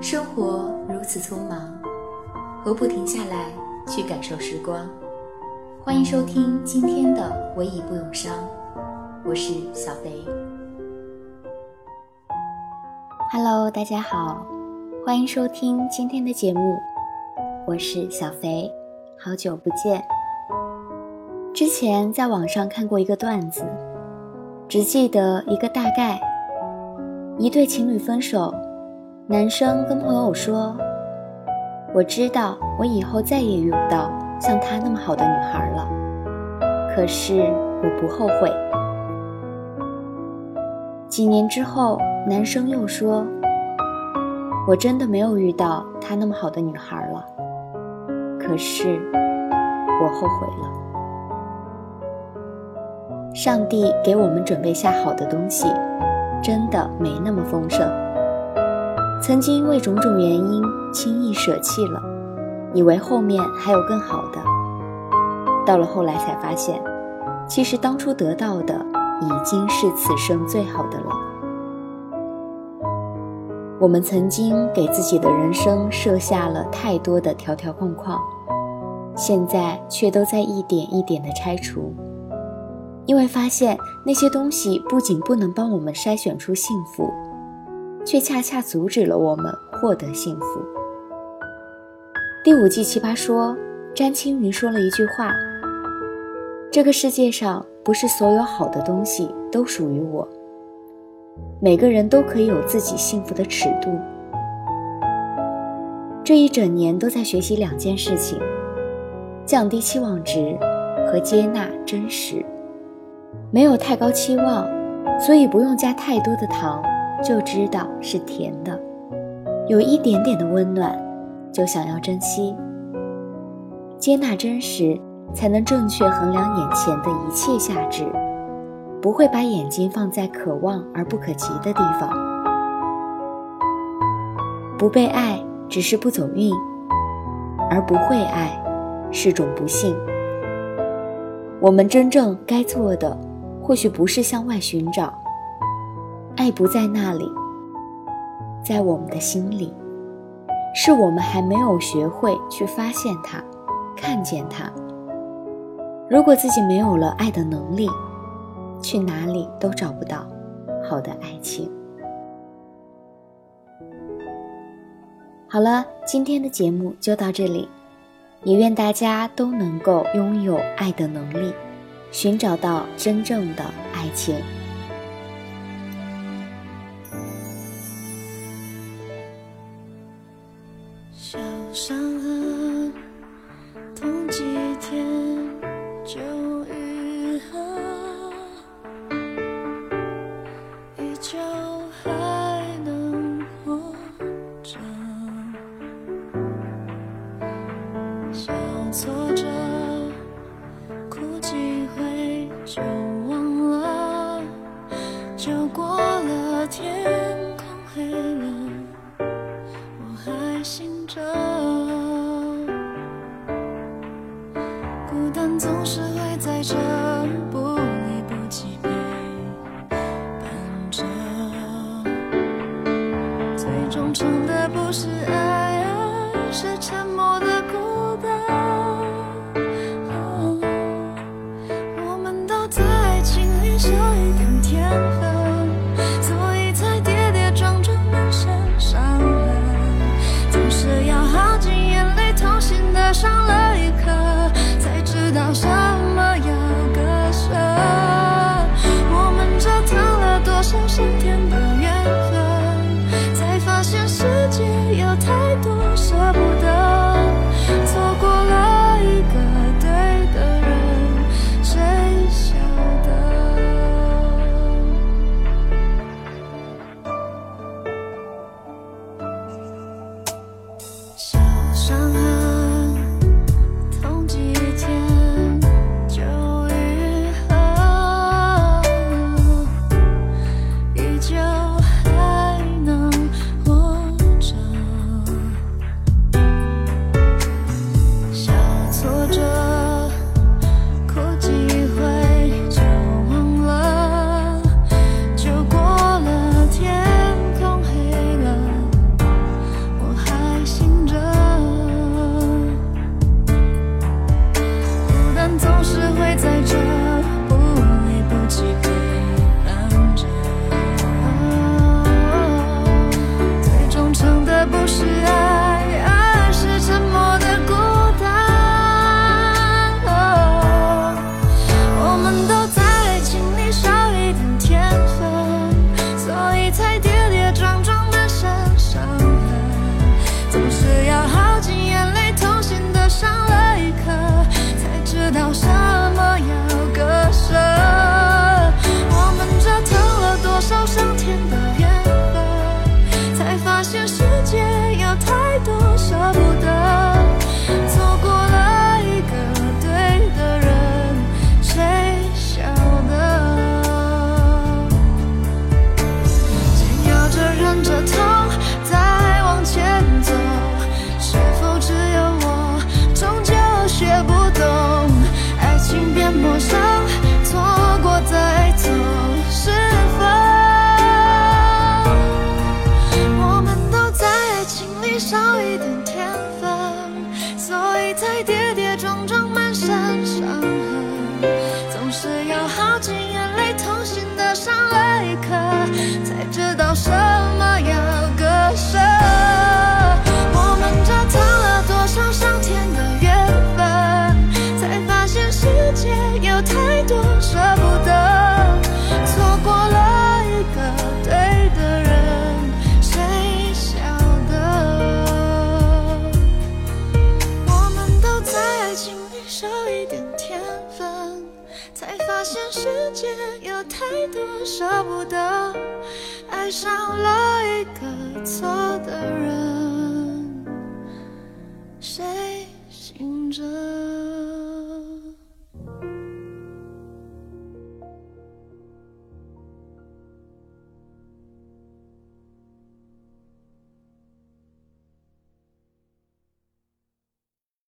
生活如此匆忙，何不停下来去感受时光？欢迎收听今天的《唯以不永伤》，我是小肥。Hello，大家好，欢迎收听今天的节目，我是小肥，好久不见。之前在网上看过一个段子，只记得一个大概：一对情侣分手，男生跟朋友说：“我知道我以后再也遇不到像她那么好的女孩了，可是我不后悔。”几年之后。男生又说：“我真的没有遇到她那么好的女孩了，可是我后悔了。上帝给我们准备下好的东西，真的没那么丰盛。曾经因为种种原因轻易舍弃了，以为后面还有更好的，到了后来才发现，其实当初得到的已经是此生最好的了。”我们曾经给自己的人生设下了太多的条条框框，现在却都在一点一点的拆除，因为发现那些东西不仅不能帮我们筛选出幸福，却恰恰阻止了我们获得幸福。第五季奇葩说，詹青云说了一句话：“这个世界上不是所有好的东西都属于我。”每个人都可以有自己幸福的尺度。这一整年都在学习两件事情：降低期望值和接纳真实。没有太高期望，所以不用加太多的糖，就知道是甜的。有一点点的温暖，就想要珍惜。接纳真实，才能正确衡量眼前的一切价值。不会把眼睛放在可望而不可及的地方。不被爱只是不走运，而不会爱是种不幸。我们真正该做的，或许不是向外寻找，爱不在那里，在我们的心里，是我们还没有学会去发现它，看见它。如果自己没有了爱的能力，去哪里都找不到好的爱情。好了，今天的节目就到这里，也愿大家都能够拥有爱的能力，寻找到真正的爱情。伤痕痛几天就愈合依旧还能活着。小挫折哭几回就忘了就过了天空黑了我还醒着。总是会在这不离不弃陪伴着，最忠诚的不是爱，被痛心的上了一课才知道什么要割舍。我们折腾了多少上天的缘分才发现世界有太多舍。发现世界有太多舍不得爱上了一个错的人谁醒着